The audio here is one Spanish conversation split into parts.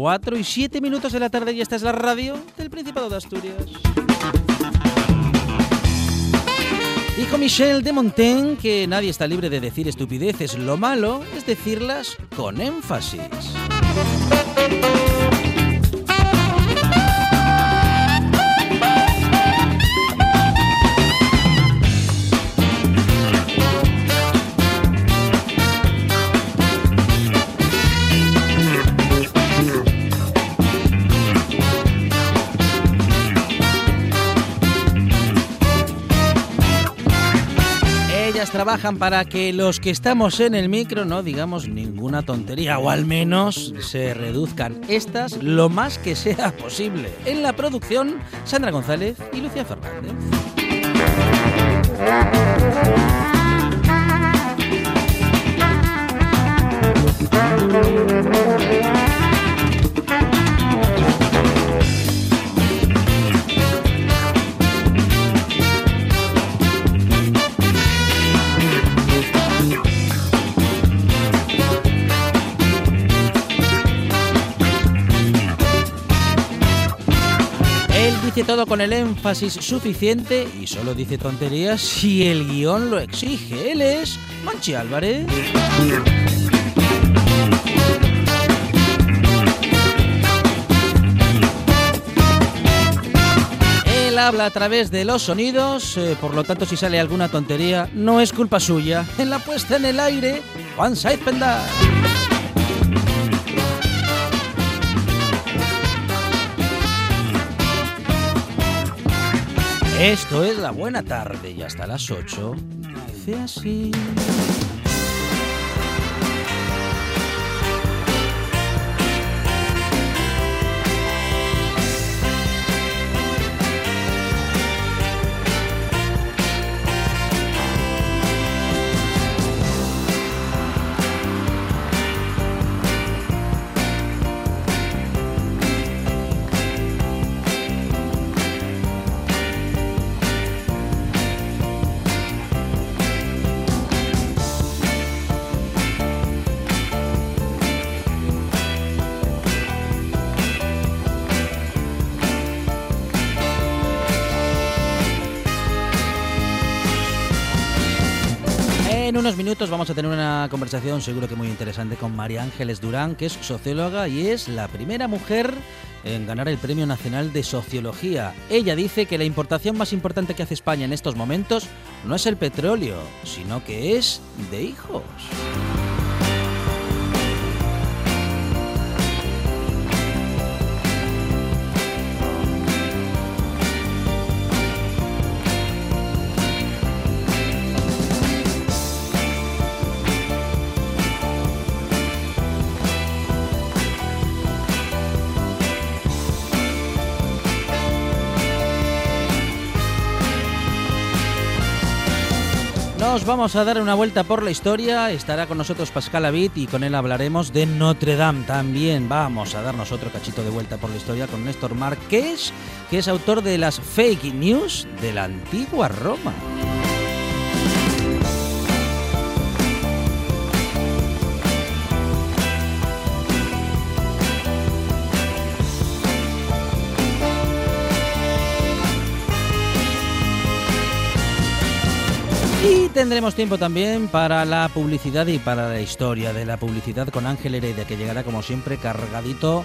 4 y 7 minutos de la tarde y esta es la radio del Principado de Asturias. Dijo Michel de Montaigne que nadie está libre de decir estupideces. Lo malo es decirlas con énfasis. Trabajan para que los que estamos en el micro no digamos ninguna tontería o al menos se reduzcan estas lo más que sea posible. En la producción, Sandra González y Lucía Fernández. Dice todo con el énfasis suficiente y solo dice tonterías si el guion lo exige. Él es Monchi Álvarez. Él habla a través de los sonidos, eh, por lo tanto si sale alguna tontería no es culpa suya. En la puesta en el aire, Juan Saiz Pendar. Esto es la buena tarde y hasta las 8. Dice así. Unos minutos vamos a tener una conversación seguro que muy interesante con María Ángeles Durán, que es socióloga y es la primera mujer en ganar el Premio Nacional de Sociología. Ella dice que la importación más importante que hace España en estos momentos no es el petróleo, sino que es de hijos. Vamos a dar una vuelta por la historia. Estará con nosotros Pascal Abit y con él hablaremos de Notre Dame también. Vamos a darnos otro cachito de vuelta por la historia con Néstor Marqués, que es autor de las fake news de la antigua Roma. Tendremos tiempo también para la publicidad y para la historia de la publicidad con Ángel Heredia, que llegará como siempre cargadito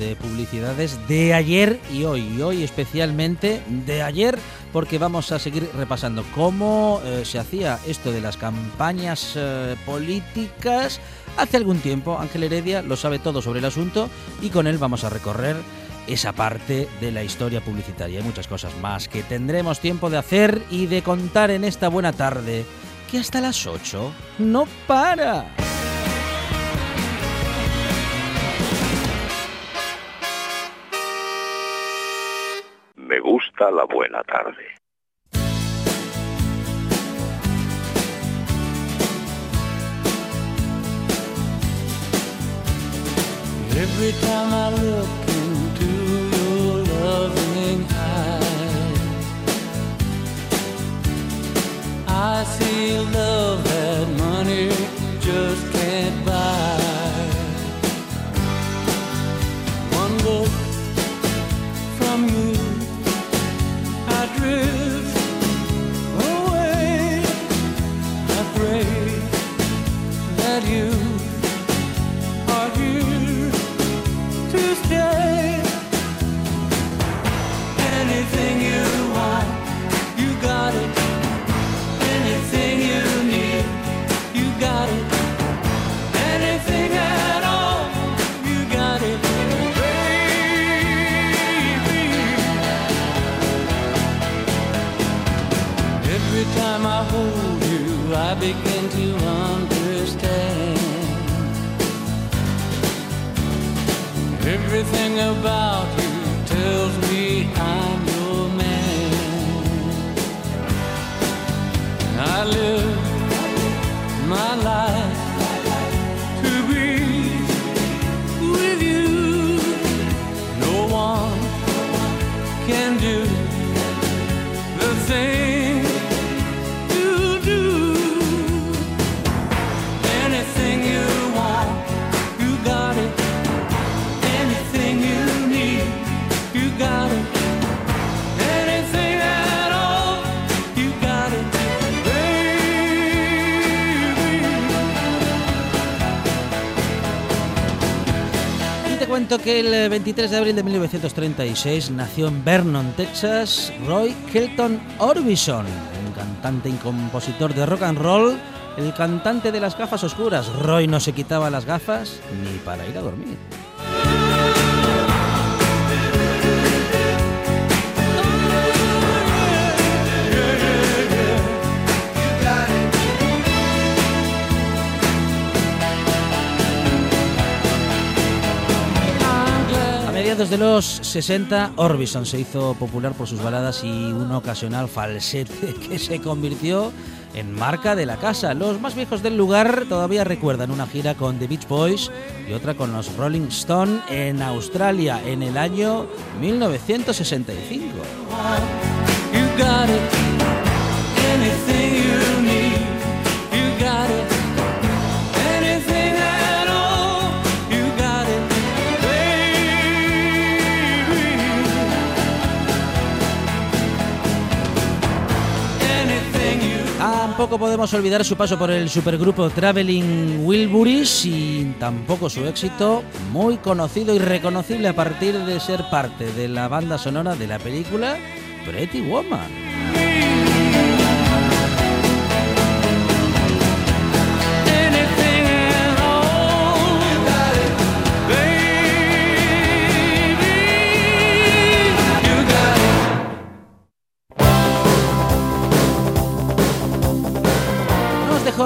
de publicidades de ayer y hoy. Y hoy especialmente de ayer, porque vamos a seguir repasando cómo eh, se hacía esto de las campañas eh, políticas hace algún tiempo. Ángel Heredia lo sabe todo sobre el asunto y con él vamos a recorrer esa parte de la historia publicitaria. Hay muchas cosas más que tendremos tiempo de hacer y de contar en esta buena tarde, que hasta las 8 no para. Me gusta la buena tarde. Every time I look I see love el 23 de abril de 1936 nació en Vernon, Texas, Roy Kelton Orbison, un cantante y compositor de rock and roll, el cantante de las gafas oscuras. Roy no se quitaba las gafas ni para ir a dormir. De los 60, Orbison se hizo popular por sus baladas y un ocasional falsete que se convirtió en marca de la casa. Los más viejos del lugar todavía recuerdan una gira con The Beach Boys y otra con los Rolling Stone en Australia en el año 1965. Tampoco podemos olvidar su paso por el supergrupo Traveling Wilburys y tampoco su éxito, muy conocido y reconocible a partir de ser parte de la banda sonora de la película Pretty Woman.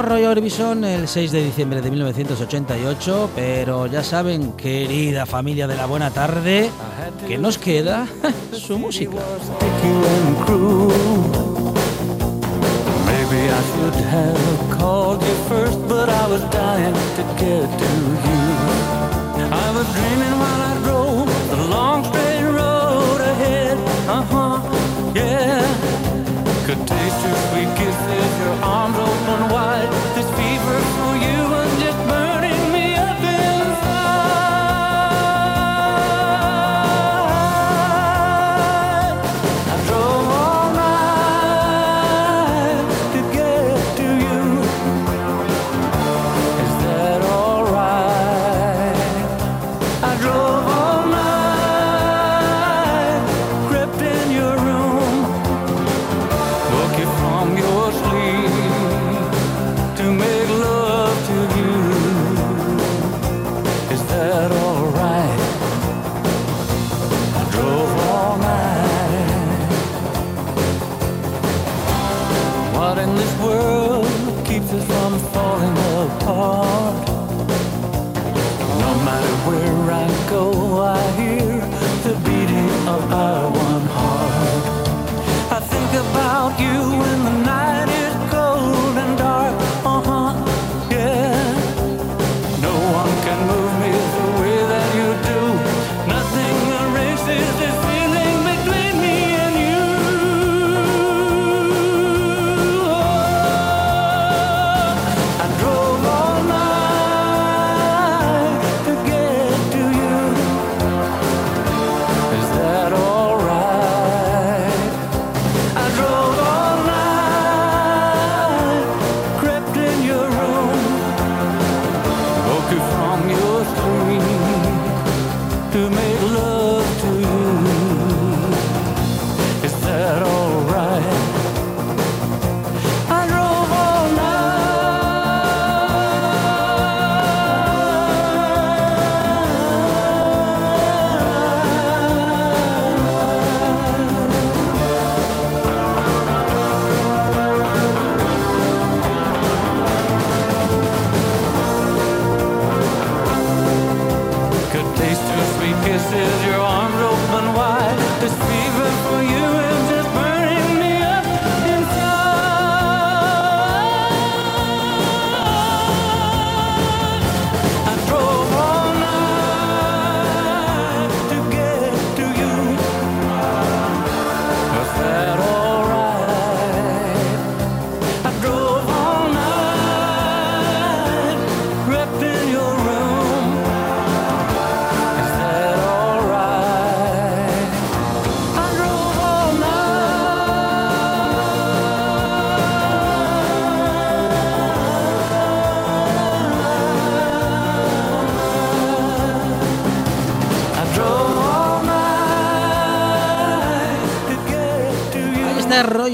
Roy Orbison el 6 de diciembre de 1988, pero ya saben, querida familia de la buena tarde, que nos queda su música. yeah. Could taste your sweet kisses, your arms open wide. This fever for you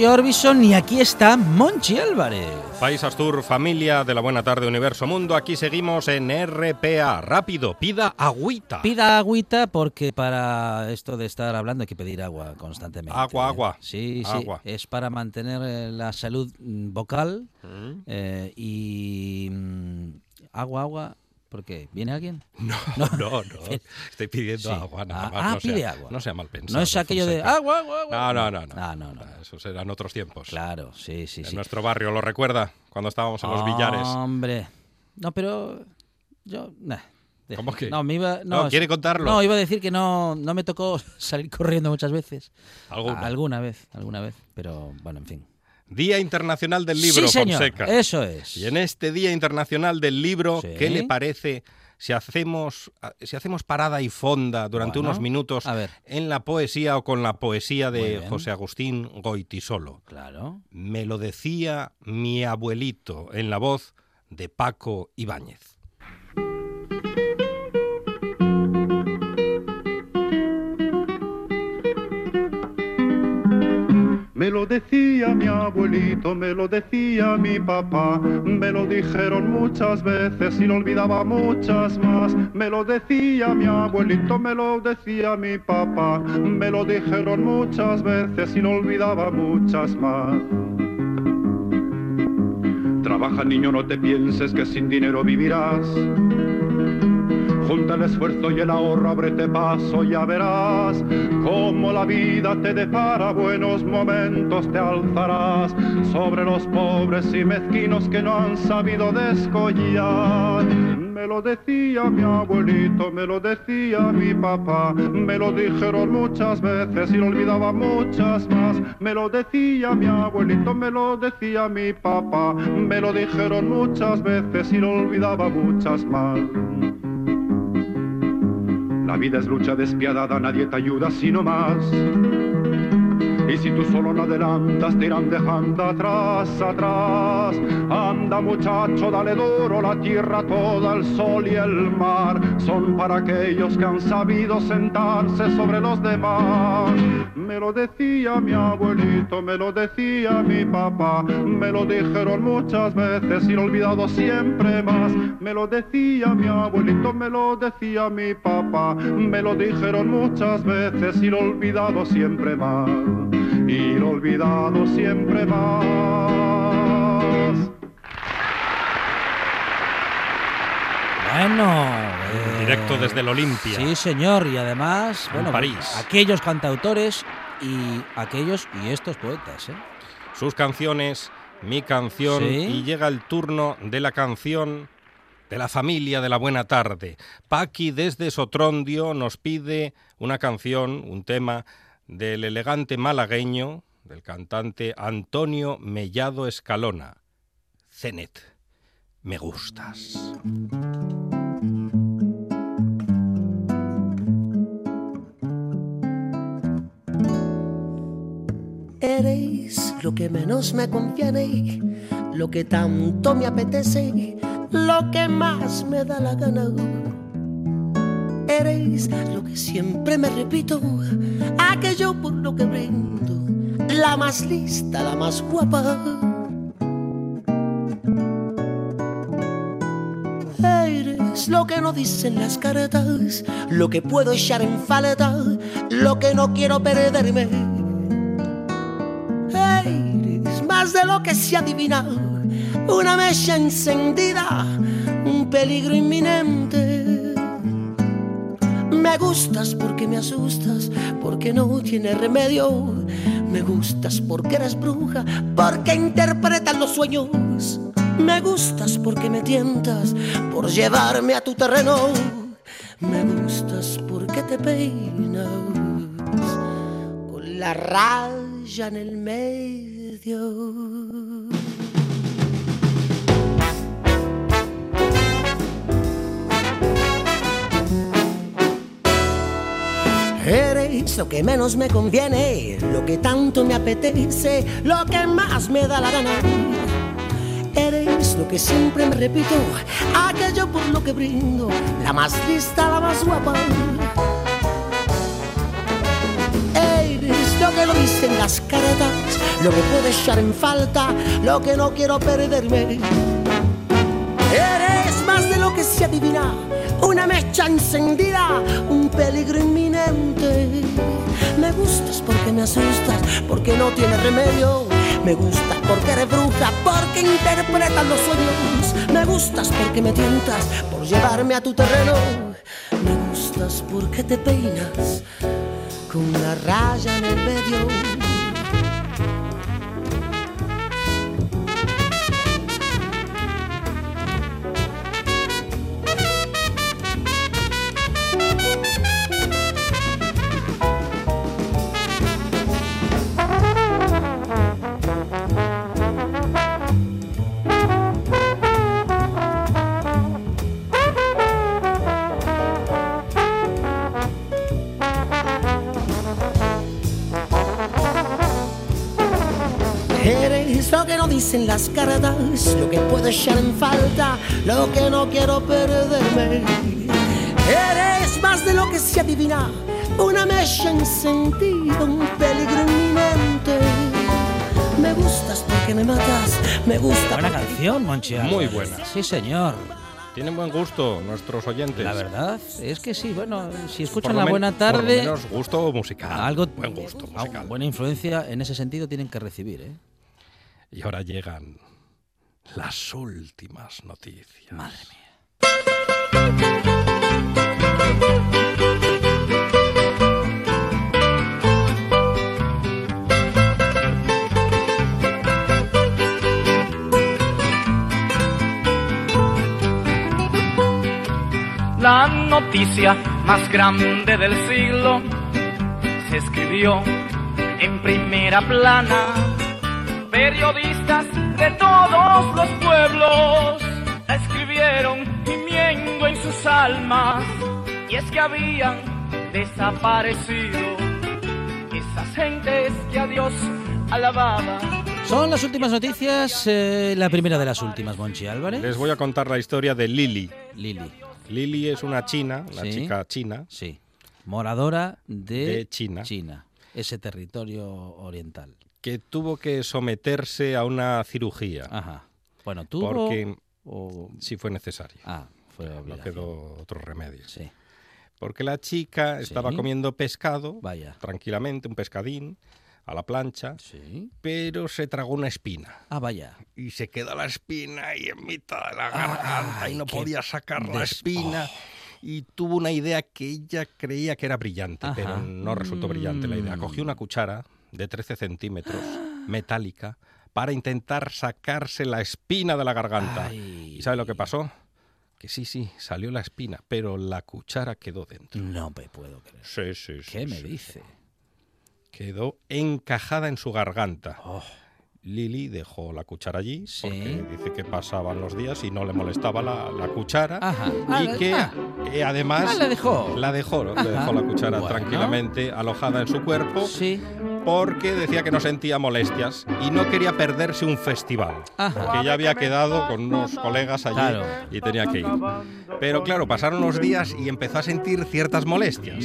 Orbison y aquí está Monchi Álvarez. País Astur, familia de la Buena Tarde Universo Mundo, aquí seguimos en RPA. Rápido, pida agüita. Pida agüita porque para esto de estar hablando hay que pedir agua constantemente. Agua, ¿eh? agua. Sí, sí. Agua. Es para mantener eh, la salud mm, vocal Mm. eh, y mm, agua, agua. ¿Por qué? ¿Viene alguien? No, no, no. Estoy pidiendo Sí. agua nada Ah, más. ah, no sea, pide agua. No sea mal pensado. No es aquello de agua, agua, agua. No, no, no. no. Ah, no, no. Esos eran otros tiempos. Claro, sí, sí, En sí. nuestro barrio, ¿lo recuerda? Cuando estábamos en los billares. Hombre. No, pero yo... nah. ¿Cómo que? No, me iba... No, No, ¿quiere contarlo? No, iba a decir que no, no me tocó salir corriendo muchas veces. Alguna. Alguna vez, alguna vez. Pero bueno, en fin. Día Internacional del Libro, sí, señor. Fonseca. Eso es. Y en este Día Internacional del Libro, Sí. ¿qué le parece si hacemos, si hacemos parada y fonda durante Bueno, unos minutos a ver. en la poesía o con la poesía de. José Agustín Goitisolo? Claro. Me lo decía mi abuelito en la voz de Paco Ibáñez. Me lo decía mi abuelito, me lo decía mi papá, me lo dijeron muchas veces y lo olvidaba muchas más. Me lo decía mi abuelito, me lo decía mi papá, me lo dijeron muchas veces y lo olvidaba muchas más. Trabaja niño, no te pienses que sin dinero vivirás. Junta el esfuerzo y el ahorro, ábrete paso, ya verás cómo la vida te depara buenos momentos, te alzarás sobre los pobres y mezquinos que no han sabido descollar. Me lo decía mi abuelito, me lo decía mi papá, me lo dijeron muchas veces y lo olvidaba muchas más. Me lo decía mi abuelito, me lo decía mi papá, me lo dijeron muchas veces y lo olvidaba muchas más. La vida es lucha despiadada, nadie te ayuda sino más. Y si tú solo no adelantas, te irán dejando atrás, atrás. Anda muchacho, dale duro, la tierra toda, el sol y el mar. Son para aquellos que han sabido sentarse sobre los demás. Me lo decía mi abuelito, me lo decía mi papá. Me lo dijeron muchas veces y lo he olvidado siempre más. Me lo decía mi abuelito, me lo decía mi papá. Me lo dijeron muchas veces y lo olvidado siempre más. Y lo olvidado siempre más. Bueno, Eh, Directo desde el Olimpia. Sí, señor, y además, En bueno, París. aquellos cantautores y aquellos y estos poetas, ¿eh? Sus canciones, mi canción, Sí. y llega el turno de la canción de la familia de la buena tarde. Paqui desde Sotrondio nos pide una canción, un tema del elegante malagueño, del cantante Antonio Mellado Escalona. Cenet, me gustas. Eres lo que menos me conviene, lo que tanto me apetece, lo que más me da la gana. Eres lo que siempre me repito, aquello por lo que brindo, la más lista, la más guapa. Eres lo que no dicen las cartas, lo que puedo echar en falta, lo que no quiero perderme. Eres más de lo que se adivina, una mecha encendida, un peligro inminente. Me gustas porque me asustas, porque no tiene remedio. Me gustas porque eres bruja, porque interpretas los sueños. Me gustas porque me tientas por llevarme a tu terreno. Me gustas porque te peinas con la raya en el medio. Eres lo que menos me conviene, lo que tanto me apetece, lo que más me da la gana. Eres lo que siempre me repito, aquello por lo que brindo, la más lista, la más guapa. Eres lo que no dicen las cartas, lo que puedo echar en falta, lo que no quiero perderme. Eres más de lo que se adivina, una mecha encendida, un peligro inminente. Me gustas porque me asustas, porque no tiene remedio. Me gustas porque eres bruja, porque interpretas los sueños. Me gustas porque me tientas por llevarme a tu terreno. Me gustas porque te peinas con una raya en el medio. Eres lo que no dicen las cartas, lo que puedo echar en falta, lo que no quiero perderme. Eres más de lo que se adivina, una mecha encendida, un peligro inminente. Me gustas porque me matas, me gusta Buena porque- canción, Monchi. Muy buena. Sí, señor. Tienen buen gusto nuestros oyentes. La verdad es que sí, bueno, si Por escuchan la buena Por tarde, lo menos gusto musical. algo Buen gusto musical. buena influencia en ese sentido tienen que recibir, ¿eh? Y ahora llegan las últimas noticias. Madre mía. La noticia más grande del siglo se escribió en primera plana. Periodistas de todos los pueblos la escribieron gimiendo en sus almas. Y es que habían desaparecido esas gentes que a Dios alababan. Son las últimas noticias, eh, la primera de las últimas, Monchi Álvarez. Les voy a contar la historia de Lili. Lili, Lili es una china, una Sí. chica china, sí. Moradora de, De China. China, ese territorio oriental. Que tuvo que someterse a una cirugía Ajá. Bueno, tú porque o... sí fue necesario. Ah, fue No quedó otro remedio. Sí, Porque la chica estaba Sí. comiendo pescado vaya. tranquilamente, un pescadín, a la plancha, Sí. pero se tragó una espina. Ah, vaya. Y se quedó la espina ahí en mitad de la garganta Ay, y no podía sacar la des- espina. y tuvo una idea que ella creía que era brillante, Ajá. pero no resultó brillante la idea. Mm. Cogió una cuchara de 13 centímetros, metálica, para intentar sacarse la espina de la garganta. Ay. ¿Y sabe lo que pasó? Que sí, sí, salió la espina, pero la cuchara quedó dentro. No me puedo creer. Sí, sí, sí. ¿Qué me sí. dice? Quedó encajada en su garganta. Oh, Lili dejó la cuchara allí Sí. porque dice que pasaban los días y no le molestaba la, la cuchara Ajá. y Ah, que ah. eh, además Ah, la dejó. la dejó, le dejó la cuchara Bueno. tranquilamente alojada en su cuerpo Sí. porque decía que no sentía molestias y no quería perderse un festival Ajá. que ya había quedado con unos colegas allí Claro. y tenía que ir. Pero claro, pasaron los días y empezó a sentir ciertas molestias.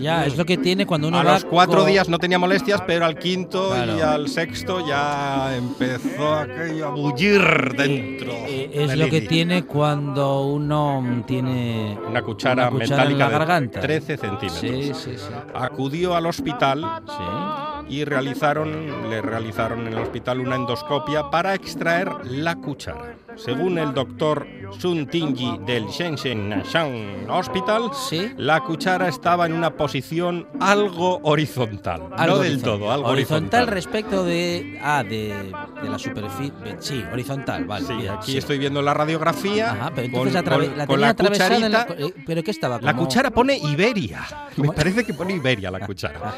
Ya, es lo que tiene cuando uno A va los cuatro con- días no tenía molestias, pero al quinto y Claro. al sexto ya empezó aquello a bullir dentro. Eh, Es de lo que tiene cuando uno tiene Una cuchara, una cuchara en metálica la de garganta. 13 centímetros. Sí, sí, sí. Acudió al hospital Sí. y realizaron, le realizaron en el hospital una endoscopia para extraer la cuchara. Según el doctor Sun Tingyi del Shenzhen National Hospital, Sí. la cuchara estaba en una posición algo horizontal. Algo no del horizontal. todo, algo horizontal. horizontal. respecto de ah de, de la superficie. Sí, horizontal, vale. Sí, bien, aquí sí. estoy viendo la radiografía. Ajá, pero con- entonces atrave- con- la con la en la- cucharita. eh, pero qué estaba La cuchara pone Iberia. Me parece que pone Iberia la cuchara.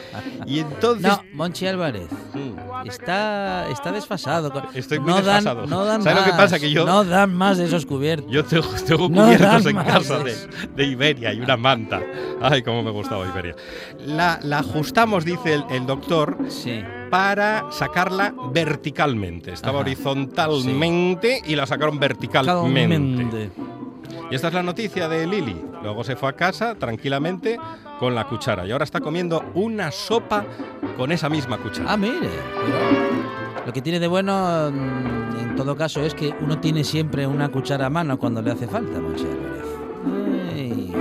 Y entonces. No, Monchi Álvarez. Mm. Está, está desfasado. con- Estoy muy no dan, desfasado. no dan ¿Sabes lo que más, pasa? Que yo- No dan más de esos cubiertos. Yo tengo, tengo No cubiertos en casa de, Iberia y una manta. Ay, cómo me gustaba Iberia. La, la ajustamos, dice el, el doctor, Sí. para sacarla verticalmente. Estaba Ajá. horizontalmente y la sacaron verticalmente. Calmente. Y esta es la noticia de Lili. Luego se fue a casa tranquilamente con la cuchara. Y ahora está comiendo una sopa con esa misma cuchara. Ah, mire. Lo que tiene de bueno, mm, en todo caso, es que uno tiene siempre una cuchara a mano cuando le hace falta. Ay.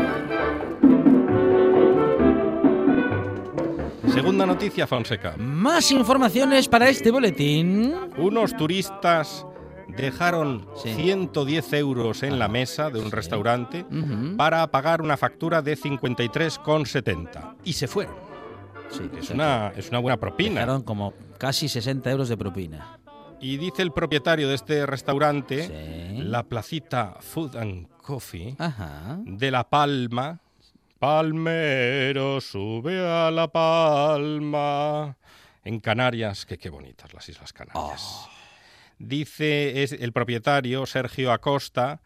Segunda noticia, Fonseca. Más informaciones para este boletín. Unos turistas dejaron Sí. 110 euros en la mesa de un Sí. restaurante para pagar una factura de 53,70 y se fueron. Sí, Es una, es una buena propina. Dejaron como casi 60 euros de propina. Y dice el propietario de este restaurante, Sí. la placita Food and Coffee Ajá. de La Palma. Palmero, sube a La Palma. En Canarias, que qué bonitas las Islas Canarias. Dice es el propietario, Sergio Acosta,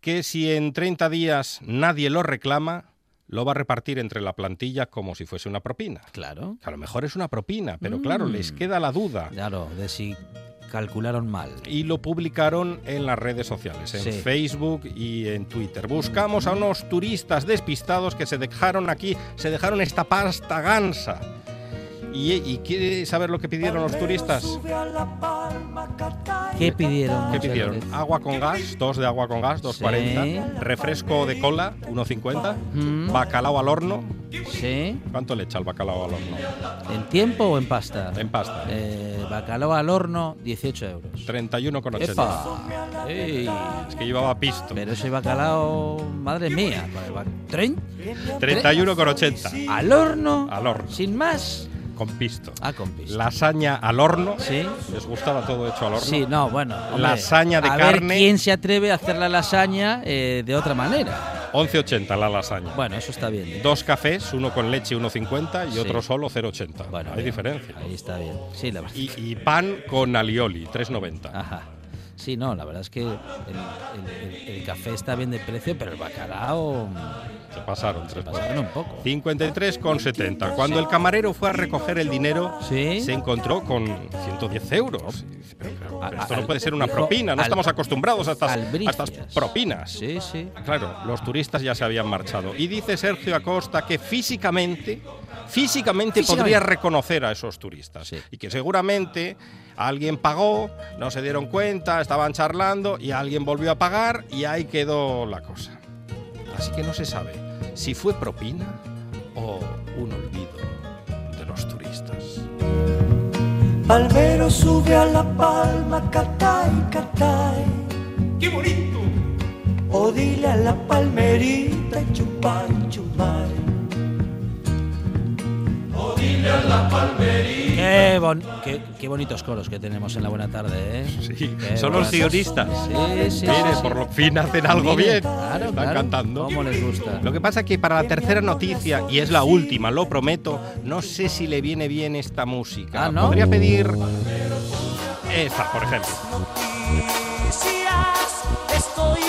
que si en 30 días nadie lo reclama, lo va a repartir entre la plantilla como si fuese una propina. Claro. Que a lo mejor es una propina, pero claro, Mm. les queda la duda. Claro, de si calcularon mal. Y lo publicaron en las redes sociales, en Sí. Facebook y en Twitter. Buscamos a unos turistas despistados que se dejaron aquí, se dejaron esta pasta gansa. ¿Y, y quiere saber lo que pidieron los turistas? ¿Qué pidieron? ¿Qué pidieron? Agua con gas, dos de agua con gas, 2,40. Sí. Refresco de cola, 1,50. Mm. Bacalao al horno. Sí. ¿Cuánto le echa el bacalao al horno? ¿En tiempo o en pasta? En pasta. Eh, bacalao al horno, 18 euros. 31,80. ¡Epa! ¡Ey! Es que llevaba pisto. Pero ese bacalao, madre mía. ¿Tren? 31,80. ¿Al horno? Al horno. ¿Sin más? Con pisto. Ah, con pisto. Lasaña al horno. ¿Sí? ¿Les gustaba todo hecho al horno? Sí, no, bueno. hombre, Lasaña de a carne. Ver quién se atreve a hacer la lasaña eh, de otra manera. 11,80 la lasaña. Bueno, eso está bien. Dos cafés, uno con leche 1,50 y Sí. otro solo 0,80. Bueno, Hay bien, diferencia. Ahí está bien. Sí, la verdad. Y, y pan con alioli, 3,90. Ajá. Sí, no, la verdad es que el, el- el- el café está bien de precio, pero el bacalao Se pasaron tres pasaron un poco. 53,70. Cuando el camarero fue a recoger el dinero, Sí. se encontró con 110 euros. Pero, pero- pero esto no puede ser una propina, no estamos acostumbrados a estas, a estas albricias. propinas. Sí, sí. Claro, los turistas ya se habían marchado. Y dice Sergio Acosta que físicamente, físicamente, Físicamente. podría reconocer a esos turistas. Sí. Y que seguramente alguien pagó, no se dieron cuenta, estaban charlando y alguien volvió a pagar y ahí quedó la cosa. Así que no se sabe si fue propina o un olvido de los turistas. Palmero sube a la palma, catay, catay. ¡Qué bonito! O dile a la palmerita, chupa find your mind. Qué, bon- qué- qué bonitos coros que tenemos en la buena tarde, ¿eh? Sí, Qué son los guionistas. Sí, sí. Mire, sí. por lo fin hacen algo Mire, bien. claro, Están claro. cantando. ¿Cómo les gusta? Lo que pasa es que para la tercera noticia, y es la última, lo prometo, no sé si le viene bien esta música. Ah, ¿no? Podría pedir esta, por ejemplo. Estoy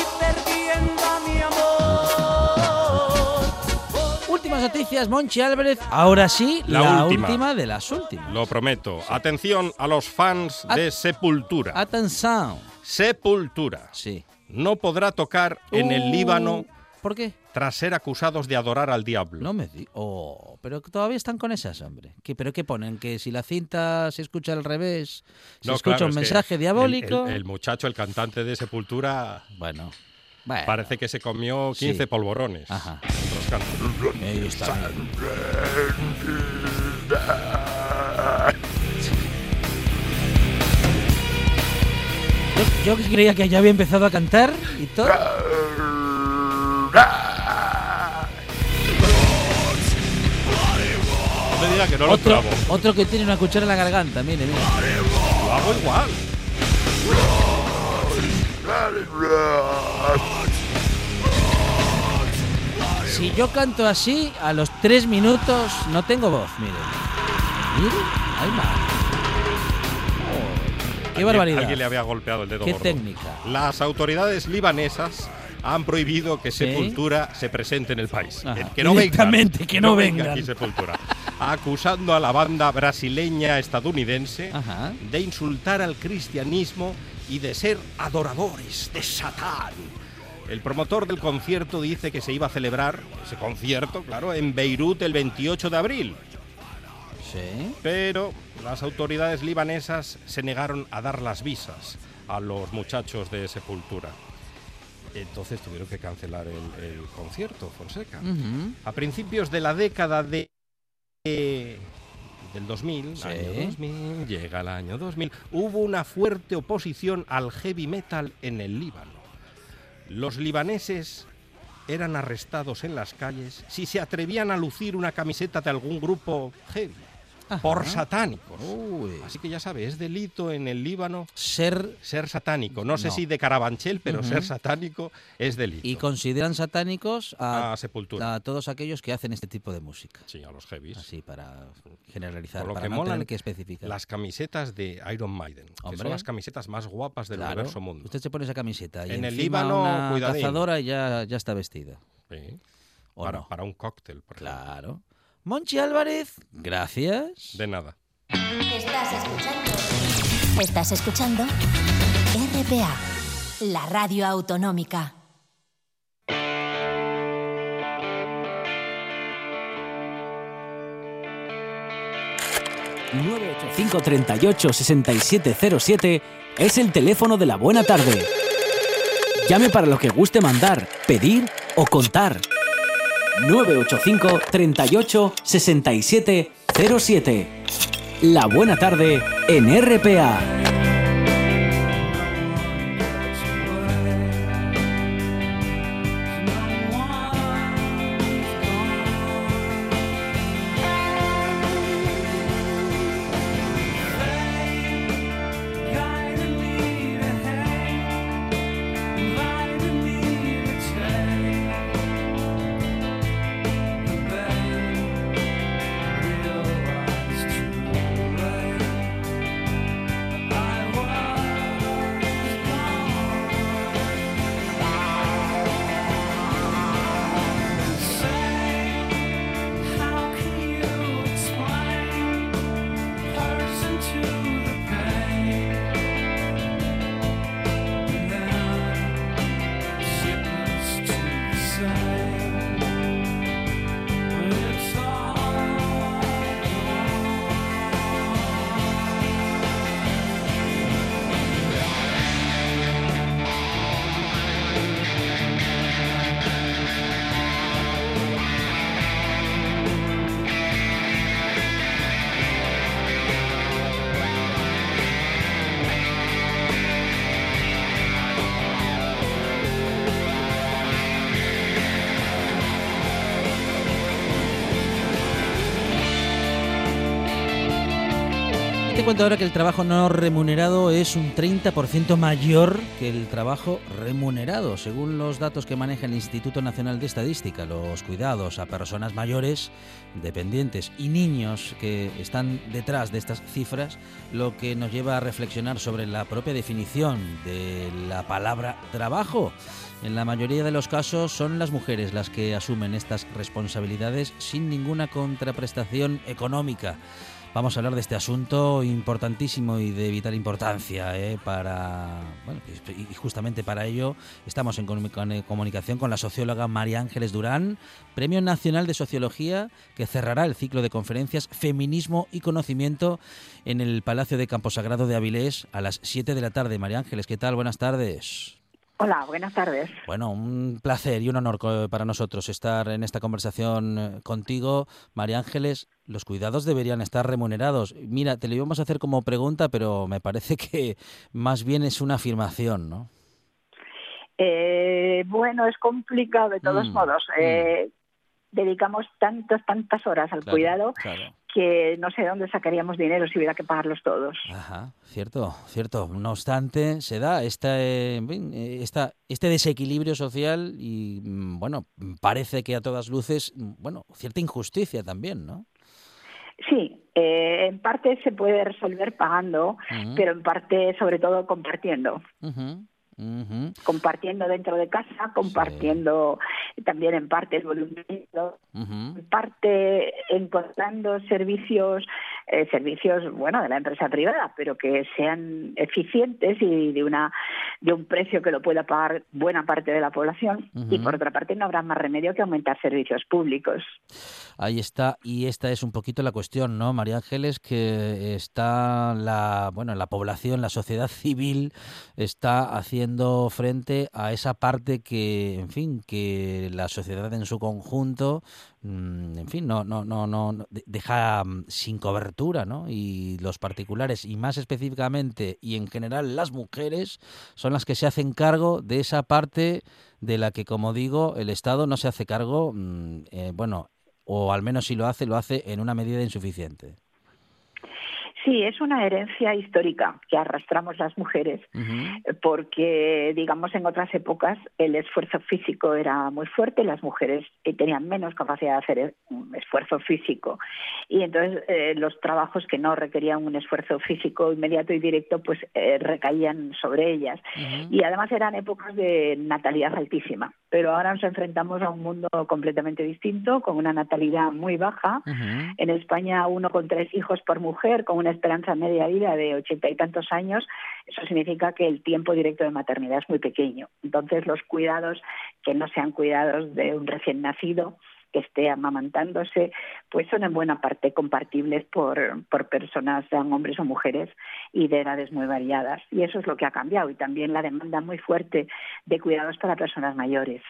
noticias, Monchi Álvarez. Ahora sí, La la, última. última. de las últimas. Lo prometo. Atención a los fans de Sepultura. Atención. Sepultura Sí. no podrá tocar en el Uh, Líbano ¿Por qué? tras ser acusados de adorar al diablo. No me di. Oh, pero todavía están con esas, hombre. ¿Qué, ¿Pero qué ponen? ¿Que si la cinta se escucha al revés, se No, escucha claro, un es mensaje el- diabólico? El, el muchacho, el cantante de Sepultura, Bueno. Bueno. parece que se comió 15 Sí. polvorones. Ajá. Ahí está. Yo, yo creía que ya había empezado a cantar y todo. No me diga que no lo Otro, clavo. otro que tiene una cuchara en la garganta, mire, mire. Lo hago igual. Si yo canto así, a los tres minutos no tengo voz, mire. Mire, ay, madre. Oh, qué Alguien- barbaridad. Alguien le había golpeado el dedo Qué gordo. técnica. Las autoridades libanesas han prohibido que Sí. Sepultura se presente en el país. Ajá. Que- Que no venga. Que no vengan. aquí Sepultura. Acusando a la banda brasileña estadounidense Ajá. de insultar al cristianismo y de ser adoradores de Satán. El promotor del concierto dice que se iba a celebrar ese concierto, claro, en Beirut el 28 de abril. Sí. Pero las autoridades libanesas se negaron a dar las visas a los muchachos de Sepultura. Entonces tuvieron que cancelar el, el concierto, Fonseca. A principios de la década de del 2000, Sí. año 2000, llega el año 2000, hubo una fuerte oposición al heavy metal en el Líbano. Los libaneses eran arrestados en las calles si se atrevían a lucir una camiseta de algún grupo heavy. Por satánicos. Uy. Así que ya sabe, es delito en el Líbano Ser ser satánico. No sé si de Carabanchel, pero ser satánico es delito. y consideran satánicos a, a Sepultura. a todos aquellos que hacen este tipo de música. Sí, a los heavies. Así para generalizar, Por lo para que no molan tener que especificar. Las camisetas de Iron Maiden, que son las camisetas más guapas del Claro. universo mundo. Usted se pone esa camiseta y En el Líbano, una cazadora ya, ya está vestida. Sí. ¿O Para, no? para un cóctel, por ejemplo. Claro. Monchi Álvarez, gracias. De nada. Estás escuchando. Estás escuchando RPA, la radio autonómica. 985 6707 es el teléfono de la buena tarde. Llame para lo que guste mandar, pedir o contar. 985 38 67 07. La buena tarde en RPA. Cuenta ahora que el trabajo no remunerado es un 30% mayor que el trabajo remunerado, según los datos que maneja el Instituto Nacional de Estadística. Los cuidados a personas mayores, dependientes y niños que están detrás de estas cifras, lo que nos lleva a reflexionar sobre la propia definición de la palabra trabajo. En la mayoría de los casos son las mujeres las que asumen estas responsabilidades sin ninguna contraprestación económica. Vamos a hablar de este asunto importantísimo y de vital importancia ¿eh? para bueno, y justamente para ello estamos en comunicación con la socióloga María Ángeles Durán, Premio Nacional de Sociología, que cerrará el ciclo de conferencias Feminismo y Conocimiento en el Palacio de Camposagrado de Avilés a las 7 de la tarde. María Ángeles, ¿qué tal? Buenas tardes. Hola, buenas tardes. Bueno, un placer y un honor para nosotros estar en esta conversación eh, contigo, María Ángeles. Los cuidados deberían estar remunerados. Mira, te lo íbamos a hacer como pregunta, pero me parece que más bien es una afirmación, ¿no? Eh, bueno, es complicado de todos mm, modos. Mm. Eh, dedicamos tantas, tantas horas al cuidado que no sé de dónde sacaríamos dinero si hubiera que pagarlos todos. Ajá, cierto, cierto. No obstante, se da este, esta, este desequilibrio social y, mm, bueno, parece que a todas luces, mm, bueno, cierta injusticia también, ¿no? Sí, eh, en parte se puede resolver pagando, pero en parte, sobre todo, compartiendo compartiendo dentro de casa, compartiendo también en parte el voluntariado, en parte encontrando servicios, eh, servicios bueno de la empresa privada, pero que sean eficientes y de una de un precio que lo pueda pagar buena parte de la población. Y por otra parte no habrá más remedio que aumentar servicios públicos. Ahí está, y esta es un poquito la cuestión, ¿no, María Ángeles? Que está la, bueno, la población, la sociedad civil está haciendo frente a esa parte que, en fin, que la sociedad en su conjunto, en fin, no, no, no, no deja mm, sin cobertura, ¿no? Y los particulares, y más específicamente, y en general las mujeres, son las que se hacen cargo de esa parte de la que, como digo, el Estado no se hace cargo, mm, eh, bueno, o al menos si lo hace, lo hace en una medida insuficiente. Sí, es una herencia histórica que arrastramos las mujeres, porque, digamos, en otras épocas el esfuerzo físico era muy fuerte, las mujeres eh, tenían menos capacidad de hacer un esfuerzo físico, y entonces eh, los trabajos que no requerían un esfuerzo físico inmediato y directo, pues eh, recaían sobre ellas. Y además eran épocas de natalidad altísima, pero ahora nos enfrentamos a un mundo completamente distinto, con una natalidad muy baja. En España, uno con tres hijos por mujer, con una esperanza media vida de ochenta y tantos años, eso significa que el tiempo directo de maternidad es muy pequeño. Entonces, los cuidados que no sean cuidados de un recién nacido, que esté amamantándose, pues son en buena parte compartibles por, por personas, sean hombres o mujeres, y de edades muy variadas. Y eso es lo que ha cambiado. Y también la demanda muy fuerte de cuidados para personas mayores.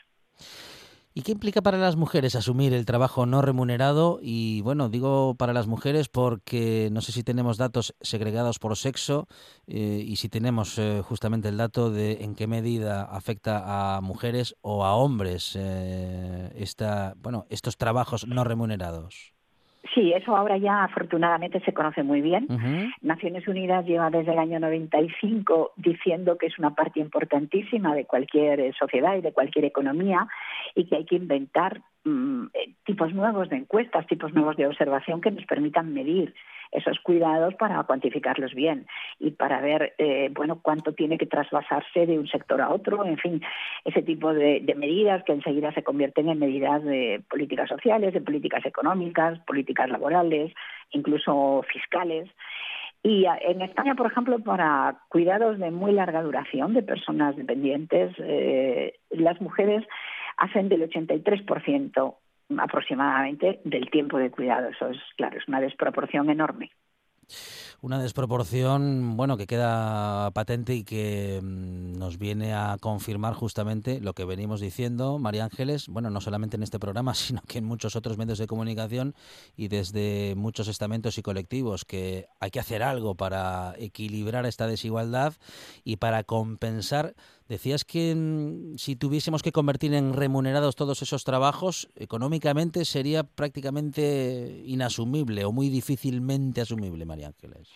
¿Y qué implica para las mujeres asumir el trabajo no remunerado? Y bueno, digo para las mujeres porque no sé si tenemos datos segregados por sexo eh, y si tenemos eh, justamente el dato de en qué medida afecta a mujeres o a hombres eh, esta, bueno, estos trabajos no remunerados. Sí, eso ahora ya afortunadamente se conoce muy bien. Naciones Unidas lleva desde el año 95 diciendo que es una parte importantísima de cualquier eh, sociedad y de cualquier economía y que hay que inventar mm, eh, tipos nuevos de encuestas, tipos nuevos de observación que nos permitan medir esos cuidados para cuantificarlos bien y para ver eh, bueno cuánto tiene que trasvasarse de un sector a otro, en fin, ese tipo de, medidas que enseguida se convierten en medidas de políticas sociales, de políticas económicas, políticas laborales, incluso fiscales. Y en España, por ejemplo, para cuidados de muy larga duración de personas dependientes, eh, las mujeres hacen del 83% aproximadamente del tiempo de cuidado. Eso es, claro, es una desproporción enorme. Una desproporción, bueno, que queda patente y que mm, nos viene a confirmar justamente lo que venimos diciendo, María Ángeles, bueno, no solamente en este programa, sino que en muchos otros medios de comunicación y desde muchos estamentos y colectivos, que hay que hacer algo para equilibrar esta desigualdad y para compensar Decías que mm, si tuviésemos que convertir en remunerados todos esos trabajos, económicamente sería prácticamente inasumible o muy difícilmente asumible, María Ángeles.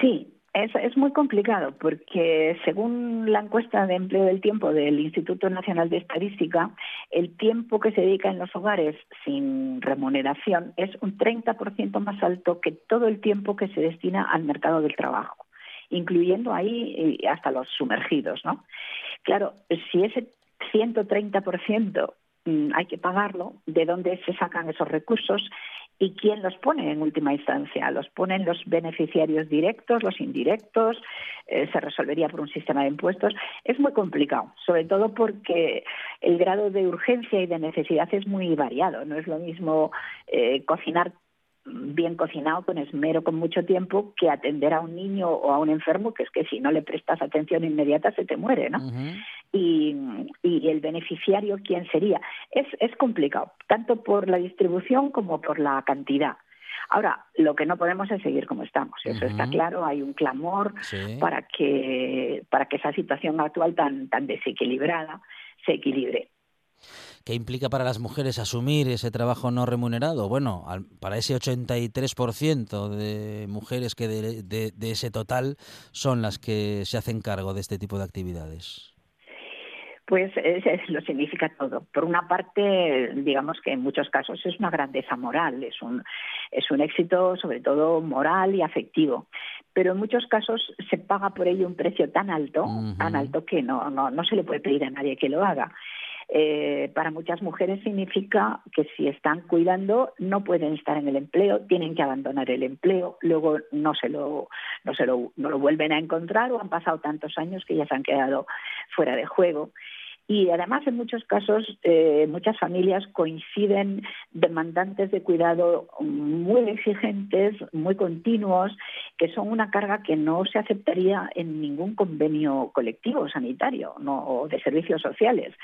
Sí, es, muy complicado porque según la encuesta de empleo del tiempo del Instituto Nacional de Estadística, el tiempo que se dedica en los hogares sin remuneración es un 30% más alto que todo el tiempo que se destina al mercado del trabajo, incluyendo ahí eh, hasta los sumergidos, ¿no? Claro, si ese 130% mm, hay que pagarlo, ¿de dónde se sacan esos recursos? ¿Y quién los pone en última instancia? ¿Los ponen los beneficiarios directos, los indirectos? Eh, ¿Se resolvería por un sistema de impuestos? Es muy complicado, sobre todo porque el grado de urgencia y de necesidad es muy variado. No es lo mismo eh, cocinar bien cocinado, con esmero, con mucho tiempo, que atender a un niño o a un enfermo, que es que si no le prestas atención inmediata se te muere, ¿no? y, y, el beneficiario, ¿quién sería? Es, es complicado, tanto por la distribución como por la cantidad. Ahora, lo que no podemos es seguir como estamos, eso está claro, hay un clamor para que para que esa situación actual tan tan desequilibrada se equilibre. ¿Qué implica para las mujeres asumir ese trabajo no remunerado? Bueno, para ese 83% de mujeres que de, ese total son las que se hacen cargo de este tipo de actividades. Pues es, lo significa todo. Por una parte, digamos que en muchos casos es una grandeza moral, es un, es un éxito sobre todo moral y afectivo. Pero en muchos casos se paga por ello un precio tan alto, tan alto que no, no, no se le puede pedir a nadie que lo haga. Eh, para muchas mujeres significa que si están cuidando no pueden estar en el empleo, tienen que abandonar el empleo, luego no se lo, no se lo, no lo vuelven a encontrar o han pasado tantos años que ya se han quedado fuera de juego. Y además, en muchos casos, eh, muchas familias coinciden demandantes de cuidado muy exigentes, muy continuos, que son una carga que no se aceptaría en ningún convenio colectivo sanitario o de servicios sociales,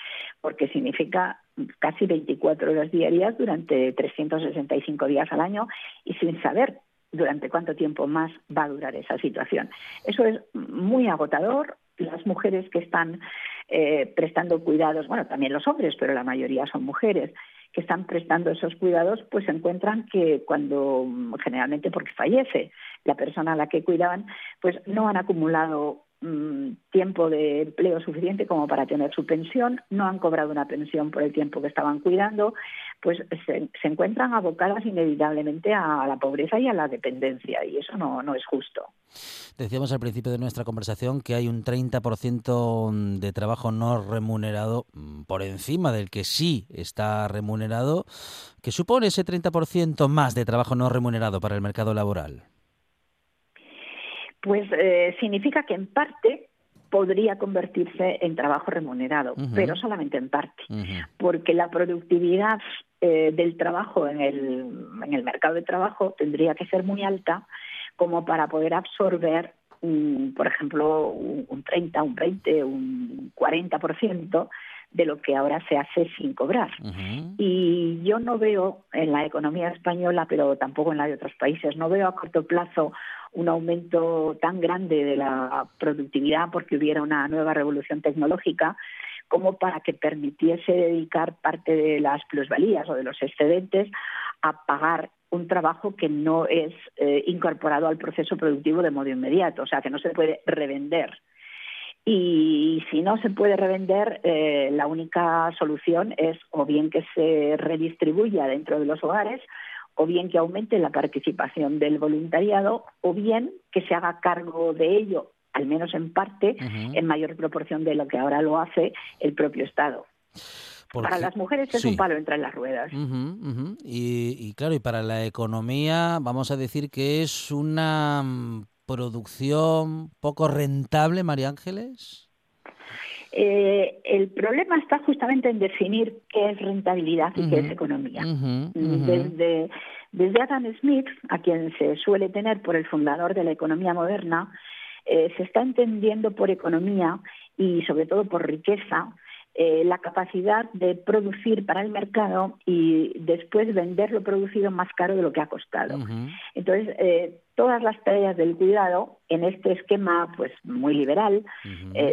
porque significa casi 24 horas diarias durante 365 días al año y sin saber durante cuánto tiempo más va a durar esa situación. Eso es muy agotador. Las mujeres que están eh, prestando cuidados, bueno, también los hombres, pero la mayoría son mujeres, que están prestando esos cuidados, pues encuentran que cuando, generalmente porque fallece la persona a la que cuidaban, pues no han acumulado Mm, tiempo de empleo suficiente como para tener su pensión, no han cobrado una pensión por el tiempo que estaban cuidando, pues se, encuentran abocadas inevitablemente a la pobreza y a la dependencia, y eso no, no es justo. Decíamos al principio de nuestra conversación que hay un 30% de trabajo no remunerado mm, por encima del que sí está remunerado. ¿Qué supone ese 30% más de trabajo no remunerado para el mercado laboral? Pues eh, significa que en parte podría convertirse en trabajo remunerado, pero solamente en parte, porque la productividad eh, del trabajo en el, en el mercado de trabajo tendría que ser muy alta como para poder absorber, por ejemplo, un, un 30, un 20, un 40% de lo que ahora se hace sin cobrar. Y yo no veo en la economía española, pero tampoco en la de otros países, no veo a corto plazo un aumento tan grande de la productividad porque hubiera una nueva revolución tecnológica como para que permitiese dedicar parte de las plusvalías o de los excedentes a pagar un trabajo que no es eh, incorporado al proceso productivo de modo inmediato, o sea, que no se puede revender. Y si no se puede revender, eh, la única solución es o bien que se redistribuya dentro de los hogares o bien que aumente la participación del voluntariado, o bien que se haga cargo de ello, al menos en parte, en mayor proporción de lo que ahora lo hace el propio Estado. Para las mujeres es un palo entre las ruedas. Y, y, claro, y para la economía vamos a decir que es una mm, producción poco rentable, María Ángeles. Eh, el problema está justamente en definir qué es rentabilidad y qué es economía. Desde, desde Adam Smith, a quien se suele tener por el fundador de la economía moderna, eh, se está entendiendo por economía y sobre todo por riqueza eh, la capacidad de producir para el mercado y después vender lo producido más caro de lo que ha costado. Entonces, eh, todas las tareas del cuidado en este esquema pues muy liberal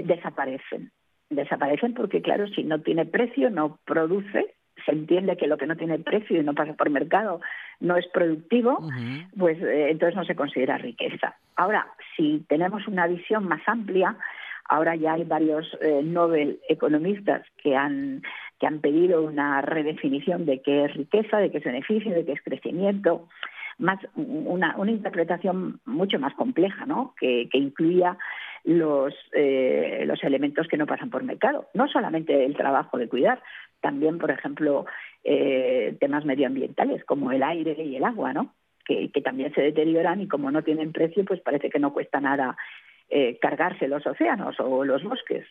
desaparecen. Desaparecen porque, claro, si no tiene precio, no produce, se entiende que lo que no tiene precio y no pasa por mercado no es productivo, pues eh, entonces no se considera riqueza. Ahora, si tenemos una visión más amplia, ahora ya hay varios eh, Nobel economistas que han que han pedido una redefinición de qué es riqueza, de qué es beneficio, de qué es crecimiento, más una, una interpretación mucho más compleja, ¿no? Que, que incluya los, eh, los elementos que no pasan por mercado. No solamente el trabajo de cuidar, también, por ejemplo, eh, temas medioambientales como el aire y el agua, ¿no? Que, que, también se deterioran y como no tienen precio, pues parece que no cuesta nada eh, cargarse los océanos o los bosques.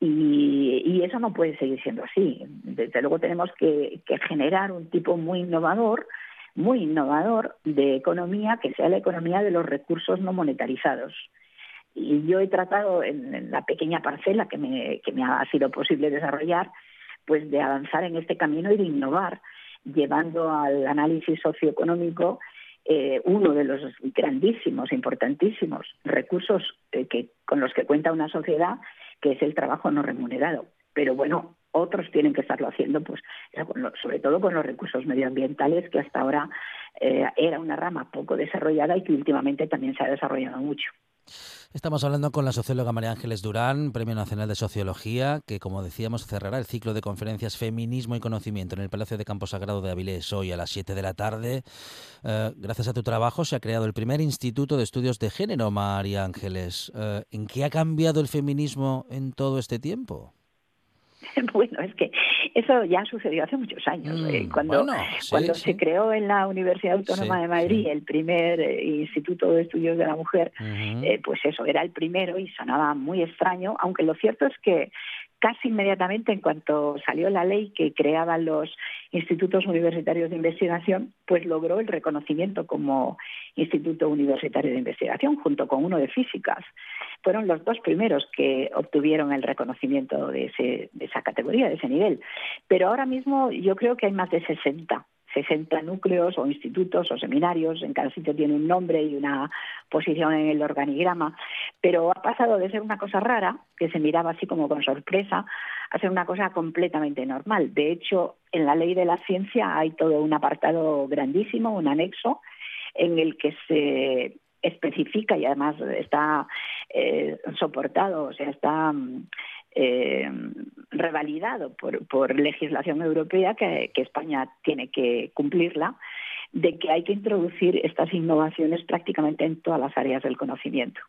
y, y, eso no puede seguir siendo así. Desde luego tenemos que, que generar un tipo muy innovador muy innovador de economía que sea la economía de los recursos no monetarizados. Y yo he tratado en, la pequeña parcela que me, que me ha sido posible desarrollar, pues de avanzar en este camino y de innovar, llevando al análisis socioeconómico eh, uno de los grandísimos, importantísimos recursos eh, que, con los que cuenta una sociedad, que es el trabajo no remunerado. Pero bueno, otros tienen que estarlo haciendo, pues sobre todo con los recursos medioambientales, que hasta ahora eh, era una rama poco desarrollada y que últimamente también se ha desarrollado mucho. Estamos hablando con la socióloga María Ángeles Durán, Premio Nacional de Sociología, que como decíamos cerrará el ciclo de conferencias Feminismo y Conocimiento en el Palacio de Campo Sagrado de Avilés hoy a las 7 de la tarde. Eh, gracias a tu trabajo se ha creado el primer Instituto de Estudios de Género, María Ángeles. Eh, ¿En qué ha cambiado el feminismo en todo este tiempo? Bueno, es que eso ya sucedió hace muchos años. Eh, mm, cuando cuando se creó en la Universidad Autónoma de Madrid el primer eh, Instituto de Estudios de la Mujer, eh, pues eso era el primero y sonaba muy extraño, aunque lo cierto es que casi inmediatamente en cuanto salió la ley que creaba los institutos universitarios de investigación, pues logró el reconocimiento como instituto universitario de investigación junto con uno de físicas. Fueron los dos primeros que obtuvieron el reconocimiento de, de esa categoría, de ese nivel. Pero ahora mismo yo creo que hay más de 60 60 núcleos o institutos o seminarios, en cada sitio tiene un nombre y una posición en el organigrama, pero ha pasado de ser una cosa rara, que se miraba así como con sorpresa, a ser una cosa completamente normal. De hecho, en la ley de la ciencia hay todo un apartado grandísimo, un anexo, en el que se especifica y además está eh, soportado, o sea, está eh, revalidado por, legislación europea que, que España tiene que cumplirla de que hay que introducir estas innovaciones prácticamente en todas las áreas del conocimiento.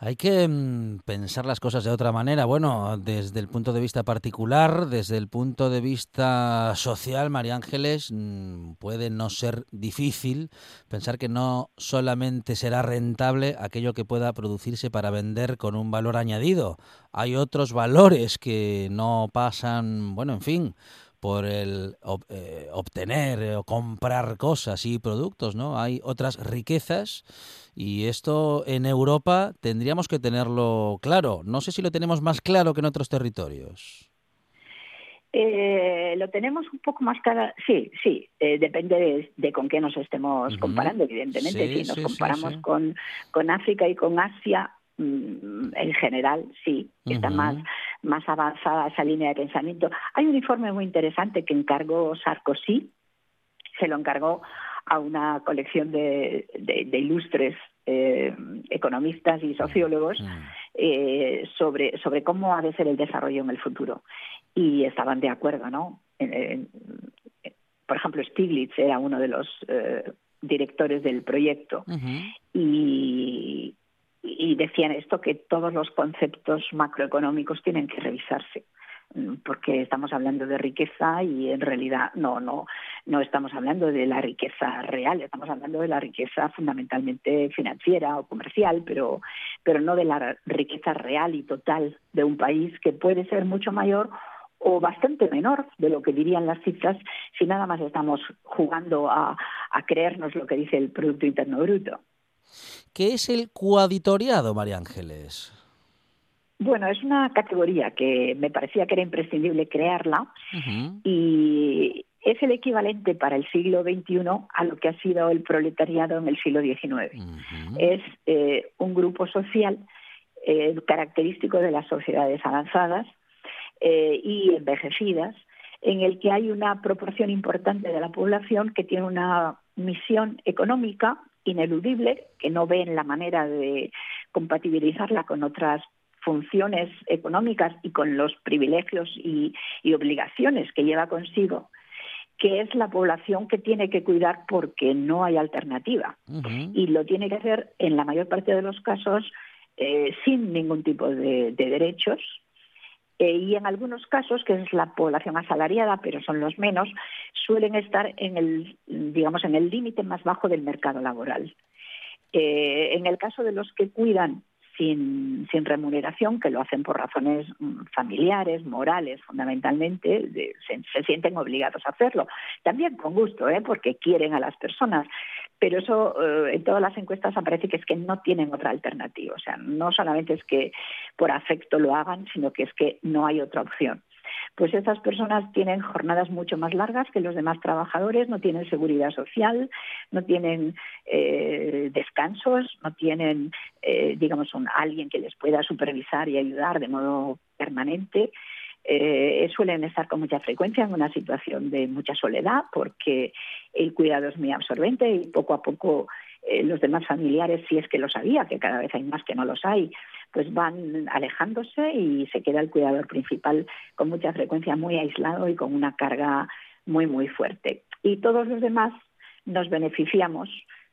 Hay que mm, pensar las cosas de otra manera. Bueno, desde el punto de vista particular, desde el punto de vista social, María Ángeles, mm, puede no ser difícil pensar que no solamente será rentable aquello que pueda producirse para vender con un valor añadido. Hay otros valores que no pasan, bueno, en fin, por el eh, obtener o comprar cosas y productos, ¿no? Hay otras riquezas y esto en Europa tendríamos que tenerlo claro. No sé si lo tenemos más claro que en otros territorios. Eh, lo tenemos un poco más claro, sí, sí, eh, depende de, con qué nos estemos comparando, evidentemente. si nos comparamos Con, con África y con Asia, en general sí, está más, más avanzada esa línea de pensamiento. Hay un informe muy interesante que encargó Sarkozy, se lo encargó a una colección de, de, ilustres eh, economistas y sociólogos eh, sobre, sobre cómo ha de ser el desarrollo en el futuro. Y estaban de acuerdo, ¿no? por ejemplo, Stiglitz era uno de los eh, directores del proyecto y, y decían esto que todos los conceptos macroeconómicos tienen que revisarse mm, porque estamos hablando de riqueza y en realidad no no no estamos hablando de la riqueza real estamos hablando de la riqueza fundamentalmente financiera o comercial pero pero no de la riqueza real y total de un país que puede ser mucho mayor o bastante menor de lo que dirían las cifras si nada más estamos jugando a, creernos lo que dice el Producto Interno Bruto. ¿Qué es el coaditoriado, María Ángeles? Bueno, es una categoría que me parecía que era imprescindible crearla y es el equivalente para el siglo XXI a lo que ha sido el proletariado en el siglo XIX. Es eh, un grupo social eh, característico de las sociedades avanzadas eh, y envejecidas en el que hay una proporción importante de la población que tiene una misión económica ineludible, que no ven la manera de compatibilizarla con otras funciones económicas y con los privilegios y, obligaciones que lleva consigo, que es la población que tiene que cuidar porque no hay alternativa. Y lo tiene que hacer, en la mayor parte de los casos, eh, sin ningún tipo de, derechos. Eh, y en algunos casos, que es la población asalariada, pero son los menos, suelen estar en el, digamos, en el límite más bajo del mercado laboral. Eh, en el caso de los que cuidan sin, remuneración, que lo hacen por razones mm, familiares, morales, fundamentalmente, se, sienten obligados a hacerlo. También con gusto, ¿eh? porque quieren a las personas. Pero eso eh, en todas las encuestas aparece que es que no tienen otra alternativa. O sea, no solamente es que por afecto lo hagan, sino que es que no hay otra opción pues esas personas tienen jornadas mucho más largas que los demás trabajadores, no tienen seguridad social, no tienen eh, descansos, no tienen, eh, digamos, alguien que les pueda supervisar y ayudar de modo permanente. Eh, suelen estar con mucha frecuencia en una situación de mucha soledad porque el cuidado es muy absorbente y poco a poco los demás familiares, si es que lo sabía, que cada vez hay más que no los hay, pues van alejándose y se queda el cuidador principal con mucha frecuencia muy aislado y con una carga muy, muy fuerte. Y todos los demás nos beneficiamos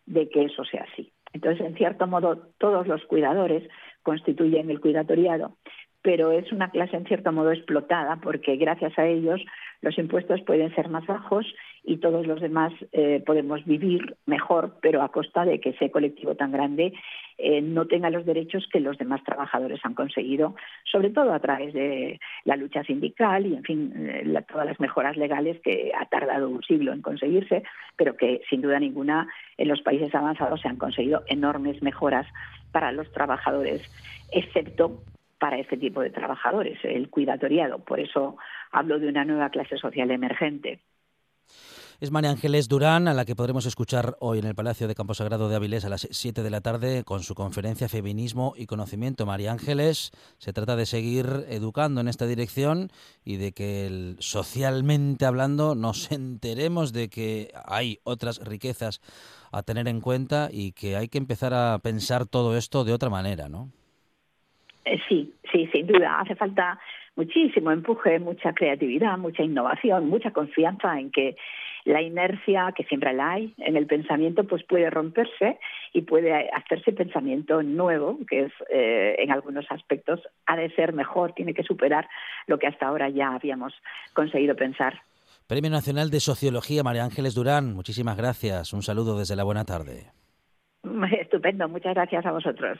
de que eso sea así. Entonces, en cierto modo, todos los cuidadores constituyen el cuidatoriado, pero es una clase en cierto modo explotada porque gracias a ellos los impuestos pueden ser más bajos y todos los demás eh, podemos vivir mejor, pero a costa de que ese colectivo tan grande eh, no tenga los derechos que los demás trabajadores han conseguido, sobre todo a través de la lucha sindical y, en fin, eh, todas las mejoras legales que ha tardado un siglo en conseguirse, pero que sin duda ninguna en los países avanzados se han conseguido enormes mejoras para los trabajadores, excepto para este tipo de trabajadores, el cuidatoriado. Por eso hablo de una nueva clase social emergente. Es María Ángeles Durán, a la que podremos escuchar hoy en el Palacio de Campo Sagrado de Avilés a las 7 de la tarde con su conferencia Feminismo y Conocimiento. María Ángeles, se trata de seguir educando en esta dirección y de que socialmente hablando nos enteremos de que hay otras riquezas a tener en cuenta y que hay que empezar a pensar todo esto de otra manera, ¿no? Eh, sí, sí, sin duda. Hace falta muchísimo empuje, mucha creatividad, mucha innovación, mucha confianza en que la inercia, que siempre la hay en el pensamiento, pues puede romperse y puede hacerse pensamiento nuevo, que es eh, en algunos aspectos ha de ser mejor, tiene que superar lo que hasta ahora ya habíamos conseguido pensar. Premio Nacional de Sociología, María Ángeles Durán, muchísimas gracias. Un saludo desde la buena tarde. Estupendo, muchas gracias a vosotros.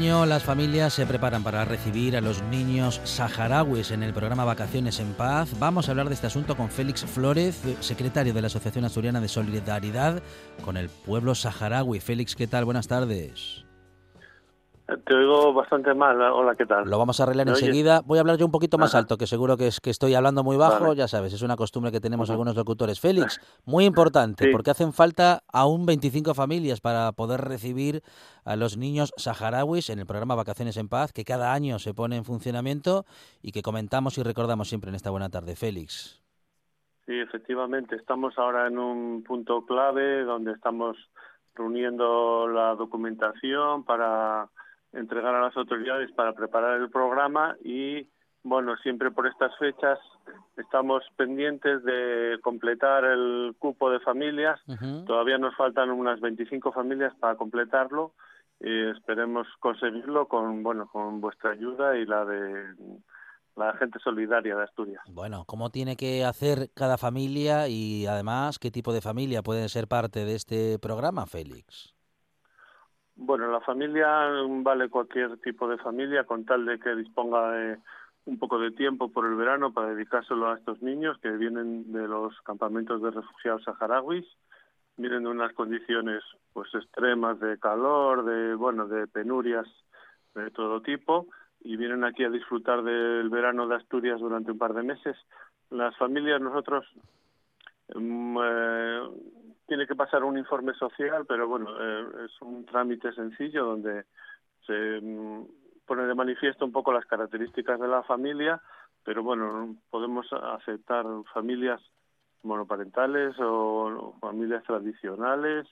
Las familias se preparan para recibir a los niños saharauis en el programa Vacaciones en Paz. Vamos a hablar de este asunto con Félix Flores, secretario de la Asociación Asturiana de Solidaridad con el pueblo saharaui. Félix, ¿qué tal? Buenas tardes. Te oigo bastante mal. Hola, ¿qué tal? Lo vamos a arreglar enseguida. Voy a hablar yo un poquito más alto, que seguro que es que estoy hablando muy bajo, ya sabes, es una costumbre que tenemos algunos locutores. Félix, muy importante, porque hacen falta aún 25 familias para poder recibir a los niños saharauis en el programa Vacaciones en Paz, que cada año se pone en funcionamiento y que comentamos y recordamos siempre en esta buena tarde. Félix. Sí, efectivamente, estamos ahora en un punto clave donde estamos reuniendo la documentación para entregar a las autoridades para preparar el programa y bueno, siempre por estas fechas estamos pendientes de completar el cupo de familias. Todavía nos faltan unas 25 familias para completarlo. y esperemos conseguirlo con bueno con vuestra ayuda y la de la gente solidaria de Asturias. Bueno, ¿cómo tiene que hacer cada familia y además qué tipo de familia puede ser parte de este programa, Félix? Bueno, la familia vale cualquier tipo de familia con tal de que disponga de un poco de tiempo por el verano para dedicárselo a estos niños que vienen de los campamentos de refugiados saharauis, vienen de unas condiciones pues extremas de calor, de bueno, de penurias de todo tipo y vienen aquí a disfrutar del verano de Asturias durante un par de meses. Las familias nosotros mm, eh, tiene que pasar un informe social, pero bueno, eh, es un trámite sencillo donde se mm, pone de manifiesto un poco las características de la familia, pero bueno, podemos aceptar familias monoparentales o familias tradicionales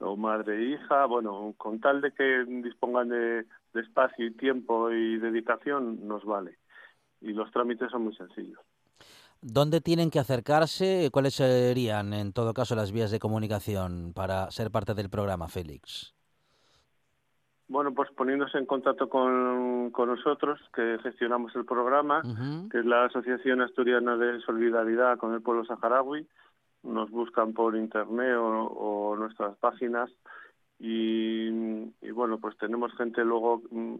o madre e hija, bueno, con tal de que dispongan de, espacio y tiempo y dedicación, nos vale. Y los trámites son muy sencillos. ¿Dónde tienen que acercarse? ¿Cuáles serían, en todo caso, las vías de comunicación para ser parte del programa, Félix? Bueno, pues poniéndose en contacto con, nosotros, que gestionamos el programa, que es la Asociación Asturiana de Solidaridad con el Pueblo Saharaui. Nos buscan por internet o, nuestras páginas y, bueno, pues tenemos gente luego mm,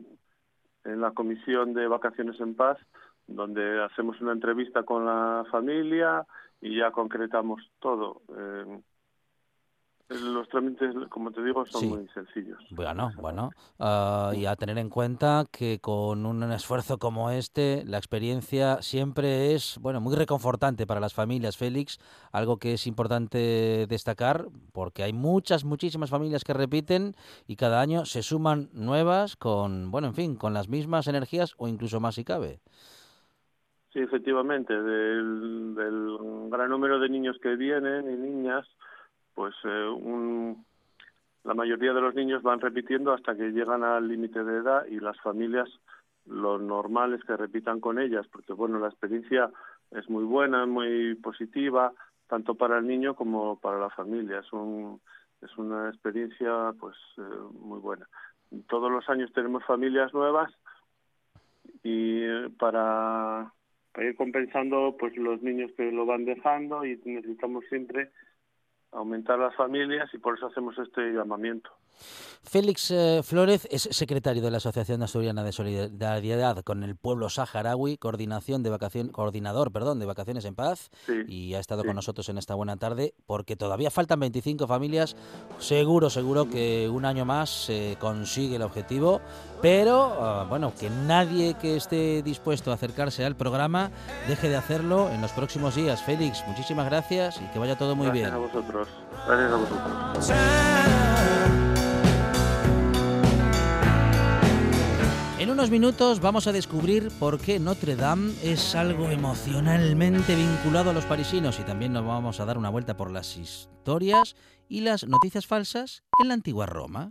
en la Comisión de Vacaciones en Paz, donde hacemos una entrevista con la familia y ya concretamos todo. Eh, los trámites, como te digo, son muy sencillos. Bueno, bueno. Ah, y a tener en cuenta que con un esfuerzo como este, la experiencia siempre es, bueno, muy reconfortante para las familias, Félix. Algo que es importante destacar, porque hay muchas, muchísimas familias que repiten y cada año se suman nuevas con, bueno, en fin, con las mismas energías o incluso más si cabe. Sí, efectivamente. Del, gran número de niños que vienen y niñas pues eh, la mayoría de los niños van repitiendo hasta que llegan al límite de edad y las familias lo normal es que repitan con ellas porque bueno la experiencia es muy buena muy positiva tanto para el niño como para la familia es un es una experiencia pues eh, muy buena todos los años tenemos familias nuevas y eh, para, para ir compensando pues los niños que lo van dejando y necesitamos siempre aumentar las familias y por eso hacemos este llamamiento. Félix eh, Flórez es secretario de la Asociación Asturiana de Solidaridad con el pueblo saharaui, coordinación de vacación, coordinador perdón, de vacaciones en paz, y ha estado con nosotros en esta buena tarde porque todavía faltan 25 familias. Seguro, seguro que un año más se consigue el objetivo, pero ah, bueno, que nadie que esté dispuesto a acercarse al programa deje de hacerlo en los próximos días. Félix, muchísimas gracias y que vaya todo muy bien. Gracias a vosotros. Gracias a vosotros. En unos minutos vamos a descubrir por qué Notre Dame es algo emocionalmente vinculado a los parisinos y también nos vamos a dar una vuelta por las historias y las noticias falsas en la antigua Roma.